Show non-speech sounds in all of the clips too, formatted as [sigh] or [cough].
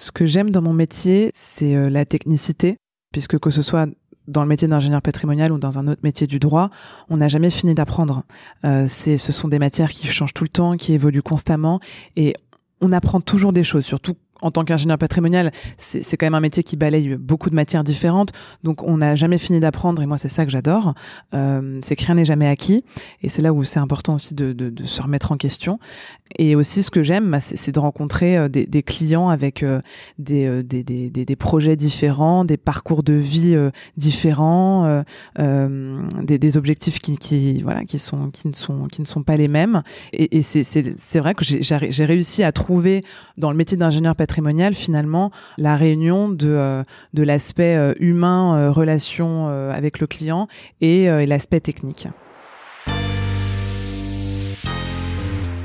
Ce que j'aime dans mon métier, c'est euh, la technicité, puisque que ce soit dans le métier d'ingénieur patrimonial ou dans un autre métier du droit, on n'a jamais fini d'apprendre. Euh, ce sont des matières qui changent tout le temps, qui évoluent constamment, et on apprend toujours des choses, surtout en tant qu'ingénieur patrimonial, c'est quand même un métier qui balaye beaucoup de matières différentes. Donc, on n'a jamais fini d'apprendre. Et moi, c'est ça que j'adore. Euh, c'est que rien n'est jamais acquis. Et c'est là où c'est important aussi de, se remettre en question. Et aussi, ce que j'aime, bah, c'est de rencontrer euh, des, clients avec euh, des, projets différents, des parcours de vie différents, des, objectifs qui, sont, qui, ne sont, qui ne sont pas les mêmes. Et, et c'est vrai que j'ai réussi à trouver dans le métier d'ingénieur patrimonial patrimonial, finalement, la réunion de, euh, de l'aspect euh, humain, euh, relation avec le client et, l'aspect technique.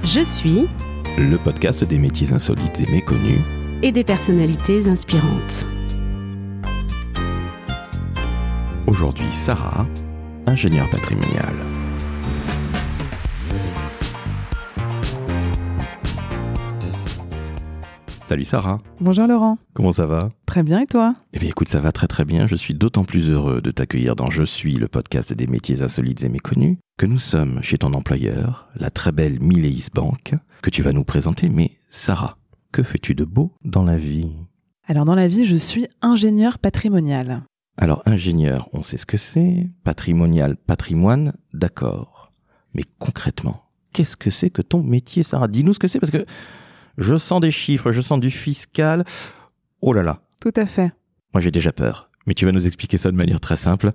Je suis le podcast des métiers insolites et méconnus et des personnalités inspirantes. Aujourd'hui, Sarah, ingénieure patrimoniale. Salut Sarah. Bonjour Laurent. Comment ça va? Très bien et toi? Eh bien écoute, ça va très très bien. Je suis d'autant plus heureux de t'accueillir dans Je suis, le podcast des métiers insolites et méconnus, que nous sommes chez ton employeur, la très belle Mileis Bank, que tu vas nous présenter. Mais Sarah, que fais-tu de beau dans la vie? Alors dans la vie, je suis ingénieur patrimonial. Alors ingénieur, on sait ce que c'est. Patrimonial, patrimoine, d'accord. Mais concrètement, qu'est-ce que c'est que ton métier, Sarah? Dis-nous ce que c'est parce que je sens des chiffres, je sens du fiscal. Oh là là. Tout à fait. Moi, j'ai déjà peur. Mais tu vas nous expliquer ça de manière très simple.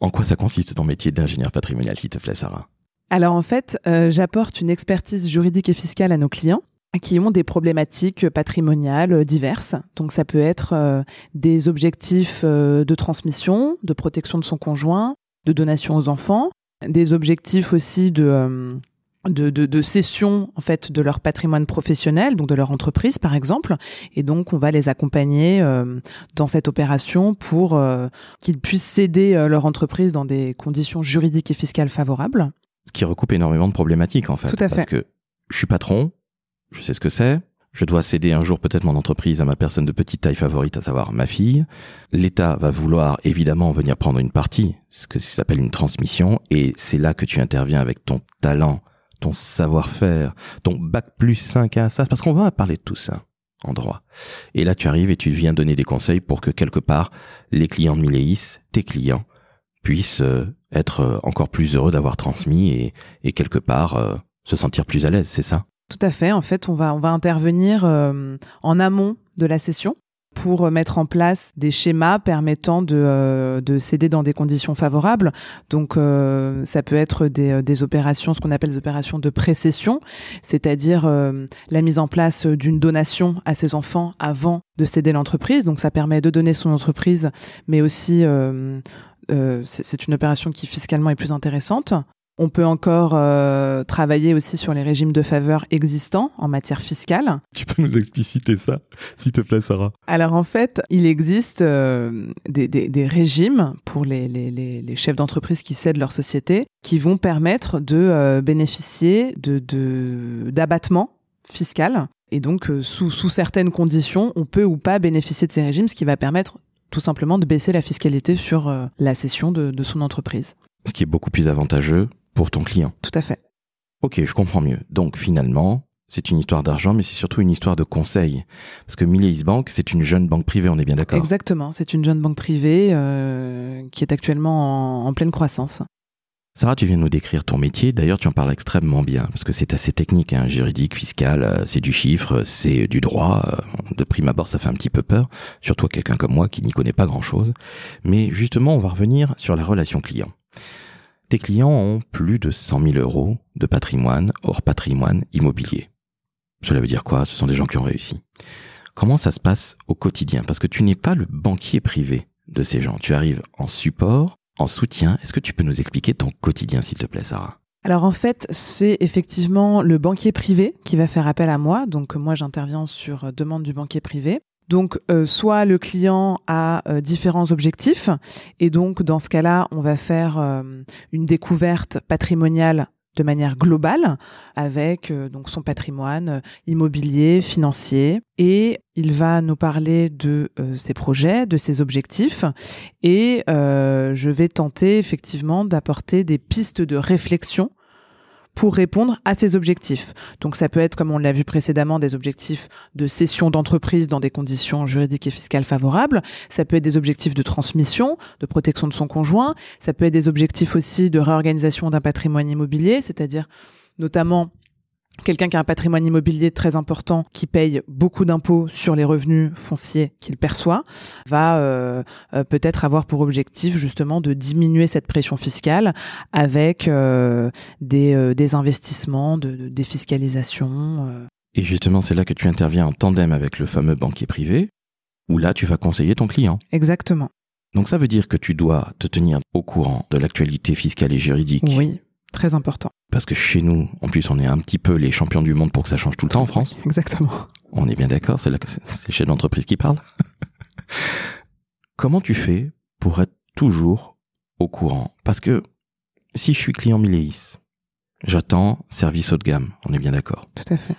En quoi ça consiste ton métier d'ingénieur patrimonial, s'il te plaît, Sarah? Alors en fait, euh, j'apporte une expertise juridique et fiscale à nos clients qui ont des problématiques patrimoniales diverses. Donc ça peut être euh, des objectifs euh, de transmission, de protection de son conjoint, de donation aux enfants, des objectifs aussi de de, de, de, cession en fait de leur patrimoine professionnel, donc de leur entreprise par exemple, et donc on va les accompagner euh, dans cette opération pour euh, qu'ils puissent céder euh, leur entreprise dans des conditions juridiques et fiscales favorables. Ce qui recoupe énormément de problématiques en fait. Tout à fait. Parce que je suis patron, je sais ce que c'est. Je dois céder un jour peut-être mon entreprise à ma personne de petite taille favorite, à savoir ma fille. L'État va vouloir évidemment venir prendre une partie, ce que s'appelle une transmission, et c'est là que tu interviens avec ton talent ton savoir-faire, ton bac plus 5 à ça, parce qu'on va parler de tout ça en droit. Et là, tu arrives et tu viens donner des conseils pour que quelque part, les clients de Mileis, tes clients, puissent euh, être euh, encore plus heureux d'avoir transmis et, quelque part euh, se sentir plus à l'aise, c'est ça? Tout à fait. En fait, on va, on va intervenir en amont de la session pour mettre en place des schémas permettant de, euh, de céder dans des conditions favorables. Donc euh, ça peut être des, euh, des, opérations, ce qu'on appelle des opérations de précession, c'est-à-dire la mise en place d'une donation à ses enfants avant de céder l'entreprise. Donc ça permet de donner son entreprise, mais aussi c'est une opération qui fiscalement est plus intéressante. On peut encore euh, travailler aussi sur les régimes de faveur existants en matière fiscale. Tu peux nous expliciter ça, s'il te plaît, Sarah? Alors en fait, il existe euh, des, des, des, régimes pour les, les, les chefs d'entreprise qui cèdent leur société qui vont permettre de euh, bénéficier de d'abattement fiscal. Et donc, sous, sous certaines conditions, on peut ou pas bénéficier de ces régimes, ce qui va permettre tout simplement de baisser la fiscalité sur la cession de, de son entreprise. Ce qui est beaucoup plus avantageux pour ton client. Tout à fait. Ok, je comprends mieux. Donc finalement, c'est une histoire d'argent, mais c'est surtout une histoire de conseil. Parce que Millais Bank, c'est une jeune banque privée, on est bien d'accord Exactement, c'est une jeune banque privée euh, qui est actuellement en, pleine croissance. Sarah, tu viens de nous décrire ton métier. D'ailleurs, tu en parles extrêmement bien, parce que c'est assez technique, hein, juridique, fiscal, euh, c'est du chiffre, c'est du droit. Euh, de prime abord, ça fait un petit peu peur, surtout à quelqu'un comme moi qui n'y connaît pas grand-chose. Mais justement, on va revenir sur la relation client. Tes clients ont plus de 100 000 euros de patrimoine hors patrimoine immobilier. Cela veut dire quoi? Ce sont des gens qui ont réussi. Comment ça se passe au quotidien? Parce que tu n'es pas le banquier privé de ces gens. Tu arrives en support, en soutien. Est-ce que tu peux nous expliquer ton quotidien, s'il te plaît, Sarah? Alors en fait, c'est effectivement le banquier privé qui va faire appel à moi. Donc moi, j'interviens sur demande du banquier privé. Donc, euh, soit le client a euh, différents objectifs, et donc dans ce cas-là, on va faire euh, une découverte patrimoniale de manière globale avec euh, donc son patrimoine immobilier, financier et il va nous parler de ses projets, de ses objectifs et je vais tenter effectivement d'apporter des pistes de réflexion pour répondre à ces objectifs. Donc ça peut être, comme on l'a vu précédemment, des objectifs de cession d'entreprise dans des conditions juridiques et fiscales favorables. Ça peut être des objectifs de transmission, de protection de son conjoint. Ça peut être des objectifs aussi de réorganisation d'un patrimoine immobilier, c'est-à-dire notamment quelqu'un qui a un patrimoine immobilier très important, qui paye beaucoup d'impôts sur les revenus fonciers qu'il perçoit, va euh, euh, peut-être avoir pour objectif justement de diminuer cette pression fiscale avec euh, des, des, investissements, de, de défiscalisation. Et justement, c'est là que tu interviens en tandem avec le fameux banquier privé, où là, tu vas conseiller ton client. Exactement. Donc ça veut dire que tu dois te tenir au courant de l'actualité fiscale et juridique. Oui, très important. Parce que chez nous, en plus, on est un petit peu les champions du monde pour que ça change tout le temps en France. [laughs] Exactement. On est bien d'accord, c'est c'est chef d'entreprise qui parle. [laughs] Comment tu fais pour être toujours au courant? Parce que si je suis client Miléis, j'attends service haut de gamme, on est bien d'accord. Tout à fait.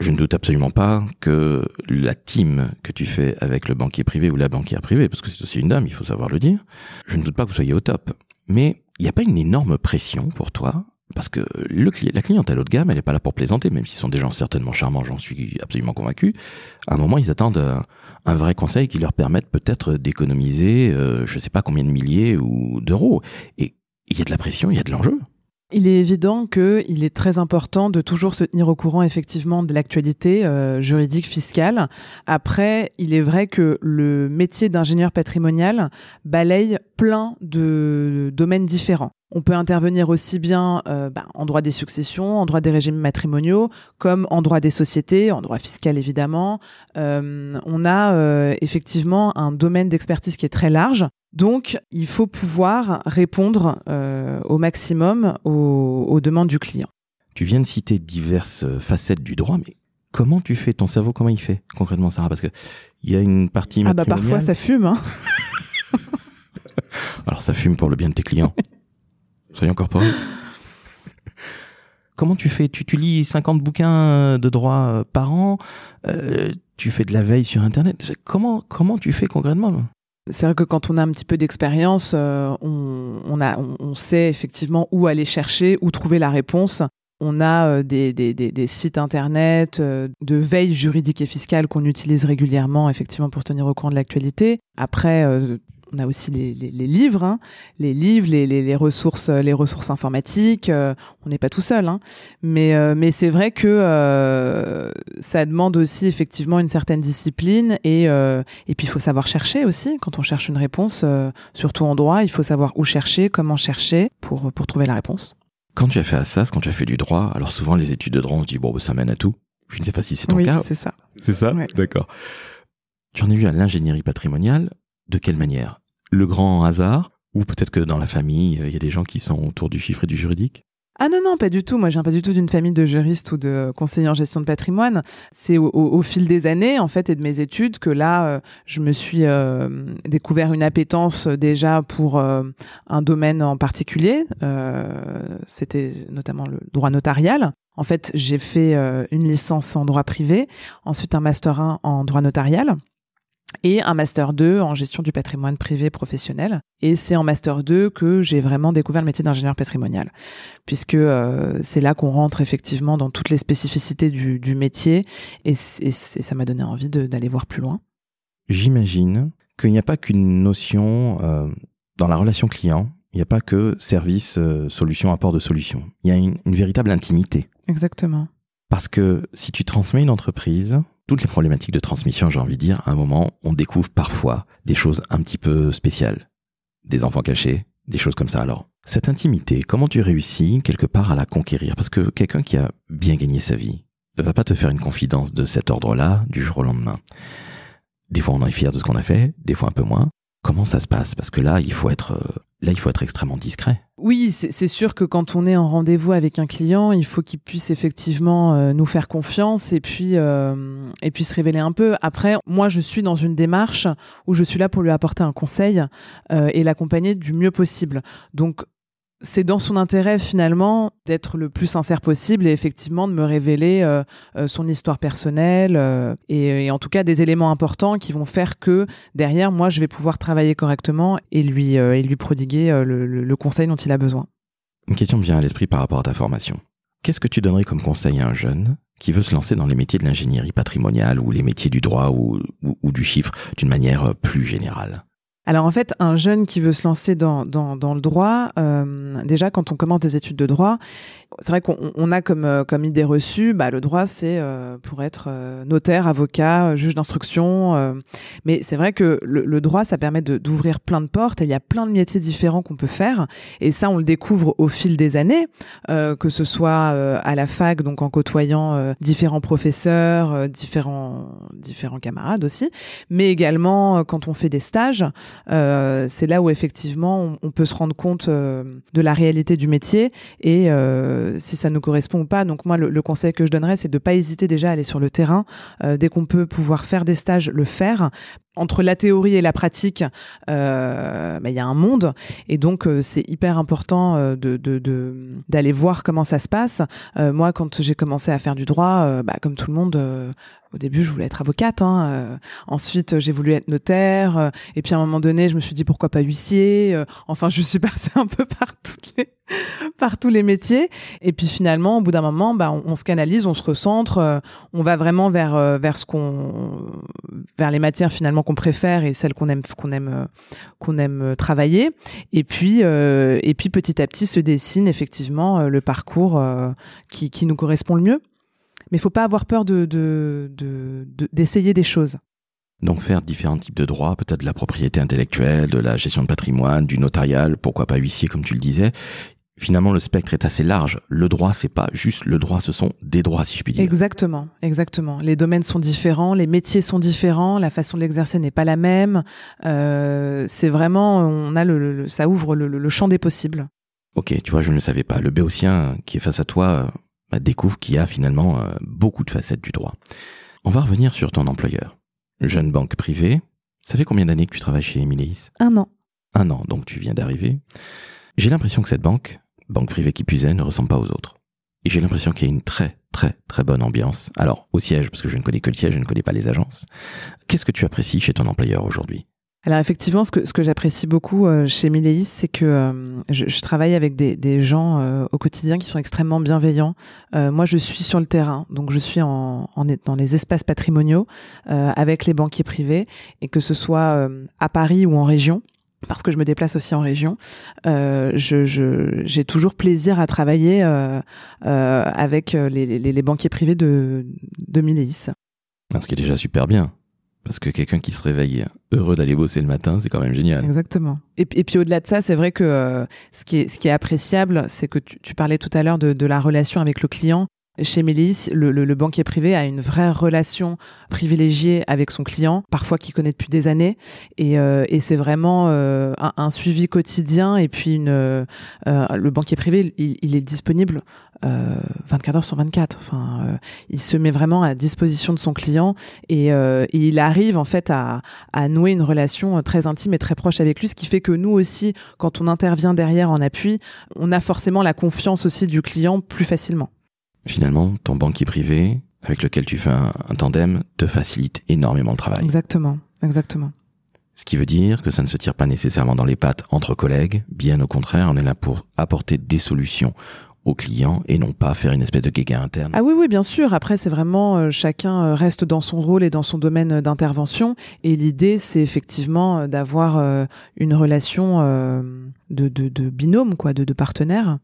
Je ne doute absolument pas que la team que tu fais avec le banquier privé ou la banquière privée, parce que c'est aussi une dame, il faut savoir le dire, je ne doute pas que vous soyez au top. Mais il n'y a pas une énorme pression pour toi? Parce que le, la clientèle haut de gamme, elle n'est pas là pour plaisanter, même s'ils sont des gens certainement charmants, j'en suis absolument convaincu. À un moment, ils attendent un, vrai conseil qui leur permette peut-être d'économiser, euh, je ne sais pas combien de milliers ou d'euros. Et il y a de la pression, il y a de l'enjeu. Il est évident qu'il est très important de toujours se tenir au courant effectivement de l'actualité euh, juridique fiscale. Après, il est vrai que le métier d'ingénieur patrimonial balaye plein de domaines différents. On peut intervenir aussi bien euh, bah, en droit des successions, en droit des régimes matrimoniaux, comme en droit des sociétés, en droit fiscal évidemment. Euh, on a effectivement un domaine d'expertise qui est très large. Donc, il faut pouvoir répondre au maximum aux, aux, demandes du client. Tu viens de citer diverses facettes du droit, mais comment tu fais ton cerveau? Comment il fait concrètement, Sarah? Parce que il y a une partie ah bah parfois ça fume. Hein [laughs] Alors ça fume pour le bien de tes clients. Soyons corporate. Comment tu fais? Tu, tu lis 50 bouquins euh, de droit euh, par an euh, Tu fais de la veille sur Internet Comment, comment tu fais concrètement? C'est vrai que quand on a un petit peu d'expérience, on, on, on, sait effectivement où aller chercher, où trouver la réponse. On a des, des, sites internet de veille juridique et fiscale qu'on utilise régulièrement, effectivement, pour tenir au courant de l'actualité. Après, on a aussi les, livres, hein. les livres, les, ressources, les ressources informatiques. Euh, on n'est pas tout seul, hein. mais euh, mais c'est vrai que euh, ça demande aussi effectivement une certaine discipline et et puis il faut savoir chercher aussi quand on cherche une réponse, surtout en droit, il faut savoir où chercher, comment chercher pour pour trouver la réponse. Quand tu as fait Assas, quand tu as fait du droit, alors souvent les études de droit on se dit bon bah, ça mène à tout. Je ne sais pas si c'est ton oui, cas. c'est ça. C'est ça, d'accord. Tu en as vu à l'ingénierie patrimoniale. De quelle manière? Le grand hasard? Ou peut-être que dans la famille, il y a des gens qui sont autour du chiffre et du juridique? Ah non, non, pas du tout. Moi, je viens pas du tout d'une famille de juristes ou de conseillers en gestion de patrimoine. C'est au, fil des années, en fait, et de mes études que là, euh, je me suis euh, découvert une appétence euh, déjà pour un domaine en particulier. C'était notamment le droit notarial. En fait, j'ai fait une licence en droit privé, ensuite un master 1 en droit notarial et un master 2 en gestion du patrimoine privé professionnel. Et c'est en master 2 que j'ai vraiment découvert le métier d'ingénieur patrimonial, puisque euh, c'est là qu'on rentre effectivement dans toutes les spécificités du, du métier, et, ça m'a donné envie d'aller voir plus loin. J'imagine qu'il n'y a pas qu'une notion euh, dans la relation client, il n'y a pas que service, euh, solution, apport de solution. Il y a une véritable intimité. Exactement. Parce que si tu transmets une entreprise, toutes les problématiques de transmission, j'ai envie de dire, à un moment, on découvre parfois des choses un petit peu spéciales. Des enfants cachés, des choses comme ça. Alors, cette intimité, comment tu réussis quelque part à la conquérir? Parce que quelqu'un qui a bien gagné sa vie ne va pas te faire une confidence de cet ordre-là du jour au lendemain. Des fois, on est fier de ce qu'on a fait, des fois un peu moins. Comment ça se passe? Parce que là, il faut être euh, là, il faut être extrêmement discret. Oui, c'est sûr que quand on est en rendez-vous avec un client, il faut qu'il puisse effectivement euh, nous faire confiance et puis euh, et se révéler un peu. Après, moi, je suis dans une démarche où je suis là pour lui apporter un conseil et l'accompagner du mieux possible. Donc c'est dans son intérêt finalement d'être le plus sincère possible et effectivement de me révéler euh, euh, son histoire personnelle euh, et, en tout cas des éléments importants qui vont faire que derrière moi je vais pouvoir travailler correctement et lui prodiguer le, conseil dont il a besoin. Une question me vient à l'esprit par rapport à ta formation. Qu'est-ce que tu donnerais comme conseil à un jeune qui veut se lancer dans les métiers de l'ingénierie patrimoniale ou les métiers du droit ou du chiffre d'une manière plus générale? Alors en fait, un jeune qui veut se lancer dans, dans, dans le droit, euh, déjà quand on commence des études de droit, c'est vrai qu'on a comme, euh, comme idée reçue, bah, le droit c'est euh, pour être notaire, avocat, juge d'instruction. mais c'est vrai que le, le, droit, ça permet d'ouvrir plein de portes et il y a plein de métiers différents qu'on peut faire. Et ça, on le découvre au fil des années, que ce soit à la fac, donc en côtoyant différents professeurs, différents, différents camarades aussi, mais également quand on fait des stages. Euh, c'est là où effectivement on, peut se rendre compte euh, de la réalité du métier et euh, si ça nous correspond ou pas. Donc moi, le, conseil que je donnerais, c'est de pas hésiter déjà à aller sur le terrain dès qu'on peut pouvoir faire des stages, le faire entre la théorie et la pratique, euh, bah, il y a un monde et donc c'est hyper important de d'aller voir comment ça se passe. moi, quand j'ai commencé à faire du droit, bah, comme tout le monde, au début, je voulais être avocate. Hein, euh, ensuite, j'ai voulu être notaire. Euh, et puis, à un moment donné, je me suis dit pourquoi pas huissier. Euh, enfin, je suis [laughs] passée un peu par, toutes les, [laughs] par tous les métiers. Et puis, finalement, au bout d'un moment, bah, on, se canalise, on se recentre. on va vraiment vers vers ce qu'on, vers les matières finalement qu'on préfère et celles qu'on aime qu'on aime qu'on aime travailler. Et puis et puis petit à petit se dessine effectivement le parcours qui qui nous correspond le mieux mais il faut pas avoir peur de, d'essayer des choses. Donc faire différents types de droits, peut-être de la propriété intellectuelle, de la gestion de patrimoine, du notarial, pourquoi pas huissier comme tu le disais. Finalement, le spectre est assez large. Le droit, c'est pas juste le droit, ce sont des droits, si je puis dire. Exactement, exactement. Les domaines sont différents, les métiers sont différents, la façon de l'exercer n'est pas la même. Euh, c'est vraiment, on a le, ça ouvre le, champ des possibles. Ok, tu vois, je ne le savais pas. Le béotien qui est face à toi, bah, découvre qu'il y a finalement euh, beaucoup de facettes du droit. On va revenir sur ton employeur. Jeune banque privée, ça fait combien d'années que tu travailles chez Emilis Un an. Un an, donc tu viens d'arriver. J'ai l'impression que cette banque, banque privée qui puisait, ne ressemble pas aux autres. Et j'ai l'impression qu'il y a une très très très bonne ambiance. Alors, au siège, parce que je ne connais que le siège, je ne connais pas les agences. Qu'est-ce que tu apprécies chez ton employeur aujourd'hui? Alors effectivement, ce que, ce que j'apprécie beaucoup euh, chez Miléis, c'est que euh, je, travaille avec des, des gens euh, au quotidien qui sont extrêmement bienveillants. moi, je suis sur le terrain, donc je suis en dans les espaces patrimoniaux avec les banquiers privés, et que ce soit à Paris ou en région parce que je me déplace aussi en région, euh, j'ai je, toujours plaisir à travailler euh, euh, avec les, les, les, banquiers privés de, de Miléis. Ce qui est déjà super bien. Parce que quelqu'un qui se réveille heureux d'aller bosser le matin, c'est quand même génial. Exactement. Et, et puis au-delà de ça, c'est vrai que euh, ce, qui est, ce qui est appréciable, c'est que tu, tu, parlais tout à l'heure de, de, la relation avec le client. Chez Mélis, le, le, le, banquier privé a une vraie relation privilégiée avec son client, parfois qu'il connaît depuis des années, et, euh, et c'est vraiment euh, un, un, suivi quotidien. Et puis une, euh, le banquier privé, il, il est disponible 24 heures sur 24. Enfin, il se met vraiment à disposition de son client et, et il arrive en fait à, à, nouer une relation très intime et très proche avec lui, ce qui fait que nous aussi, quand on intervient derrière en appui, on a forcément la confiance aussi du client plus facilement. Finalement, ton banquier privé, avec lequel tu fais un, tandem, te facilite énormément le travail. Exactement, exactement. Ce qui veut dire que ça ne se tire pas nécessairement dans les pattes entre collègues, bien au contraire, on est là pour apporter des solutions aux clients et non pas faire une espèce de guéguerre interne. Ah oui, oui, bien sûr. Après, c'est vraiment euh, chacun euh, reste dans son rôle et dans son domaine d'intervention. Et l'idée, c'est effectivement euh, d'avoir une relation de, de, de, binôme, quoi, de, de partenaire.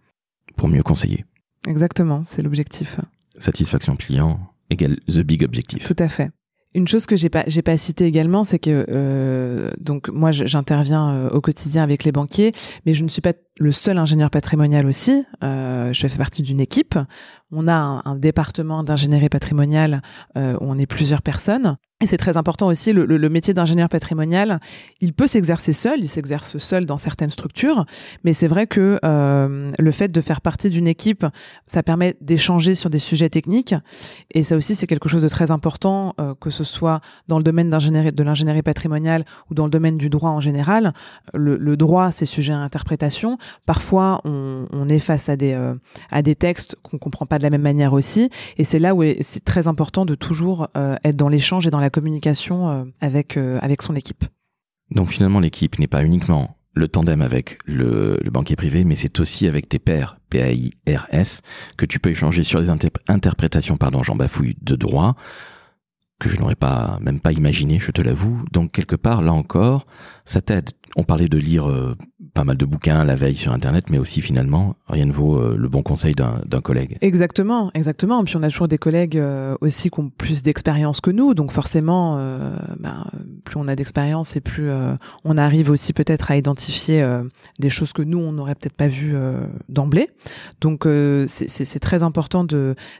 Pour mieux conseiller. Exactement, c'est l'objectif. Satisfaction client égale the big objectif. Tout à fait. Une chose que j'ai pas j'ai pas cité également, c'est que euh, donc moi j'interviens euh, au quotidien avec les banquiers, mais je ne suis pas le seul ingénieur patrimonial aussi. Euh, je fais partie d'une équipe. On a un, un département d'ingénierie patrimoniale où on est plusieurs personnes. Et c'est très important aussi, le, le, métier d'ingénieur patrimonial, il peut s'exercer seul, il s'exerce seul dans certaines structures, mais c'est vrai que euh, le fait de faire partie d'une équipe, ça permet d'échanger sur des sujets techniques, et ça aussi c'est quelque chose de très important, euh, que ce soit dans le domaine de l'ingénierie patrimoniale ou dans le domaine du droit en général. Le, le droit, c'est sujet à interprétation. Parfois, on, on est face à des, euh, à des textes qu'on comprend pas de la même manière aussi, et c'est là où c'est très important de toujours euh, être dans l'échange et dans la communication euh, avec, euh, avec son équipe. Donc finalement, l'équipe n'est pas uniquement le tandem avec le, banquier privé, mais c'est aussi avec tes pairs, P-A-I-R-S, que tu peux échanger sur des interprétations, pardon, j'en bafouille, de droit, que je n'aurais pas, même pas imaginé, je te l'avoue. Donc quelque part, là encore, ça t'aide. On parlait de lire euh, pas mal de bouquins la veille sur Internet, mais aussi finalement, rien ne vaut euh, le bon conseil d'un collègue. Exactement, exactement. Et puis on a toujours des collègues euh, aussi qui ont plus d'expérience que nous, donc forcément, ben, plus on a d'expérience et plus on arrive aussi peut-être à identifier des choses que nous on n'aurait peut-être pas vues d'emblée. Donc c'est très important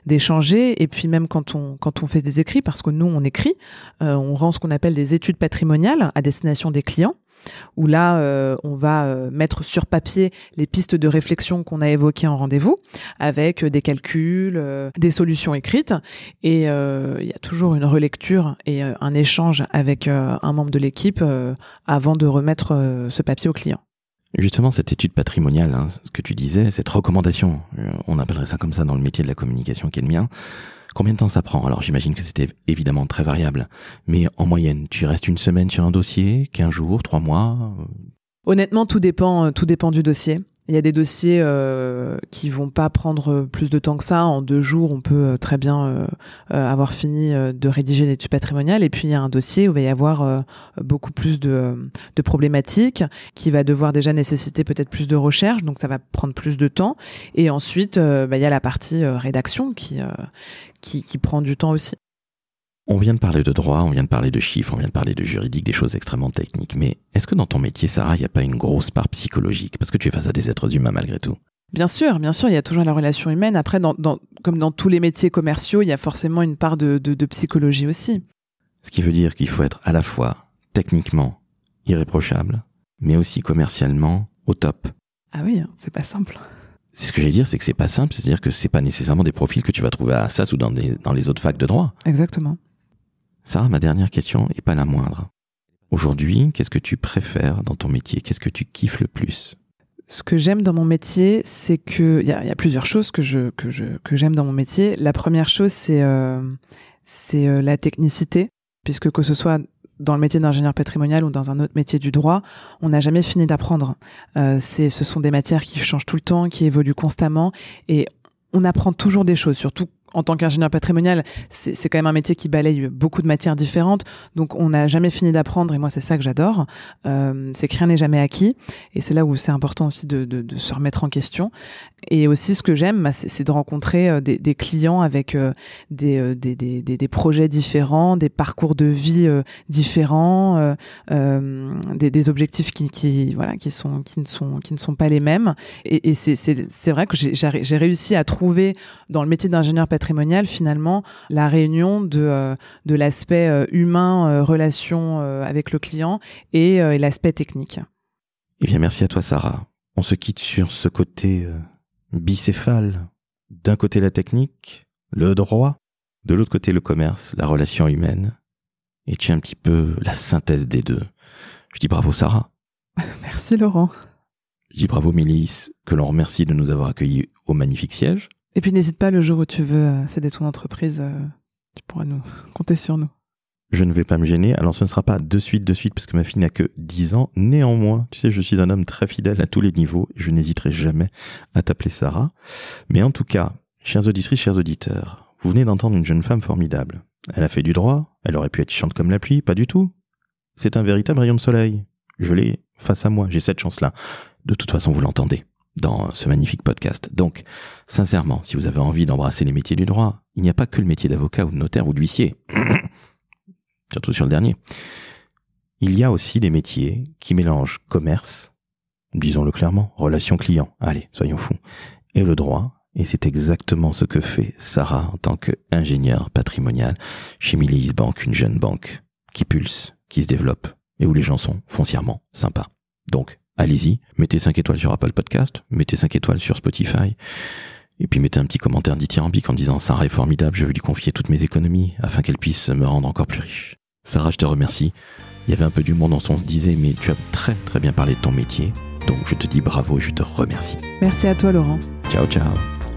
d'échanger et puis même quand on quand on fait des écrits, parce que nous on écrit, on rend ce qu'on appelle des études patrimoniales à destination des clients où là, euh, on va euh, mettre sur papier les pistes de réflexion qu'on a évoquées en rendez-vous, avec euh, des calculs, des solutions écrites, et il y a toujours une relecture et un échange avec un membre de l'équipe avant de remettre ce papier au client. Justement, cette étude patrimoniale, hein, ce que tu disais, cette recommandation, on appellerait ça comme ça dans le métier de la communication qui est le mien, Combien de temps ça prend? Alors j'imagine que c'était évidemment très variable, mais en moyenne, tu restes une semaine sur un dossier, 15 jours, 3 mois Honnêtement, tout dépend, euh, tout dépend du dossier. Il y a des dossiers euh, qui vont pas prendre plus de temps que ça. En deux jours, on peut euh, très bien euh, euh, avoir fini de rédiger l'étude patrimoniale. Et puis il y a un dossier où il va y avoir beaucoup plus de, de, problématiques, qui va devoir déjà nécessiter peut-être plus de recherche, donc ça va prendre plus de temps. Et ensuite, bah, il y a la partie rédaction qui, qui qui prend du temps aussi. On vient de parler de droit, on vient de parler de chiffres, on vient de parler de juridique, des choses extrêmement techniques. Mais est-ce que dans ton métier, Sarah, il n'y a pas une grosse part psychologique? Parce que tu es face à des êtres humains malgré tout. Bien sûr, bien sûr, il y a toujours la relation humaine. Après, dans, comme dans tous les métiers commerciaux, il y a forcément une part de, de psychologie aussi. Ce qui veut dire qu'il faut être à la fois techniquement irréprochable, mais aussi commercialement au top. Ah oui, hein, c'est pas simple. C'est ce que j'ai dire, c'est que c'est pas simple, c'est-à-dire que c'est pas nécessairement des profils que tu vas trouver à Assas ou dans, dans les autres facs de droit. Exactement. Sarah, ma dernière question est pas la moindre. Aujourd'hui, qu'est-ce que tu préfères dans ton métier? Qu'est-ce que tu kiffes le plus? Ce que j'aime dans mon métier, c'est que il y, a, plusieurs choses que je que je que j'aime dans mon métier. La première chose, c'est euh, c'est euh, la technicité, puisque que ce soit dans le métier d'ingénieur patrimonial ou dans un autre métier du droit, on n'a jamais fini d'apprendre. Euh, ce sont des matières qui changent tout le temps, qui évoluent constamment, et on apprend toujours des choses, surtout en tant qu'ingénieur patrimonial, c'est quand même un métier qui balaye beaucoup de matières différentes. Donc, on n'a jamais fini d'apprendre. Et moi, c'est ça que j'adore. Euh, c'est que rien n'est jamais acquis. Et c'est là où c'est important aussi de, se remettre en question. Et aussi, ce que j'aime, bah, c'est de rencontrer euh, des, clients avec euh, des, projets différents, des parcours de vie différents, des, objectifs qui, sont, qui, ne sont, qui ne sont pas les mêmes. Et, et c'est vrai que j'ai réussi à trouver dans le métier d'ingénieur patrimonial patrimonial, finalement, la réunion de, euh, de l'aspect euh, humain, euh, relation avec le client et, l'aspect technique. Eh bien, merci à toi, Sarah. On se quitte sur ce côté bicéphale. D'un côté, la technique, le droit, de l'autre côté, le commerce, la relation humaine. Et tu es un petit peu la synthèse des deux. Je dis bravo, Sarah. [laughs] Merci, Laurent. Je dis bravo, Mélisse, que l'on remercie de nous avoir accueillis au magnifique siège. Et puis n'hésite pas le jour où tu veux euh, céder ton entreprise, euh, tu pourras nous [laughs] compter sur nous. Je ne vais pas me gêner. Alors ce ne sera pas de suite, de suite, parce que ma fille n'a que 10 ans. Néanmoins, tu sais, je suis un homme très fidèle à tous les niveaux. Je n'hésiterai jamais à t'appeler Sarah. Mais en tout cas, chers auditrices, chers auditeurs, vous venez d'entendre une jeune femme formidable. Elle a fait du droit. Elle aurait pu être chante comme la pluie. Pas du tout. C'est un véritable rayon de soleil. Je l'ai face à moi. J'ai cette chance-là. De toute façon, vous l'entendez dans ce magnifique podcast. Donc, sincèrement, si vous avez envie d'embrasser les métiers du droit, il n'y a pas que le métier d'avocat ou de notaire ou d'huissier. [coughs] Surtout sur le dernier. Il y a aussi des métiers qui mélangent commerce, disons-le clairement, relation client, allez, soyons fous, et le droit. Et c'est exactement ce que fait Sarah en tant qu'ingénieure patrimoniale chez Millie's Bank, une jeune banque qui pulse, qui se développe et où les gens sont foncièrement sympas. Donc, allez-y, mettez 5 étoiles sur Apple Podcast, mettez 5 étoiles sur Spotify, et puis mettez un petit commentaire dithyrambique en disant Sarah est formidable, je veux lui confier toutes mes économies afin qu'elle puisse me rendre encore plus riche. Sarah, je te remercie. Il y avait un peu d'humour dans son disait, mais tu as très très bien parlé de ton métier. Donc je te dis bravo et je te remercie. Merci à toi Laurent. Ciao ciao.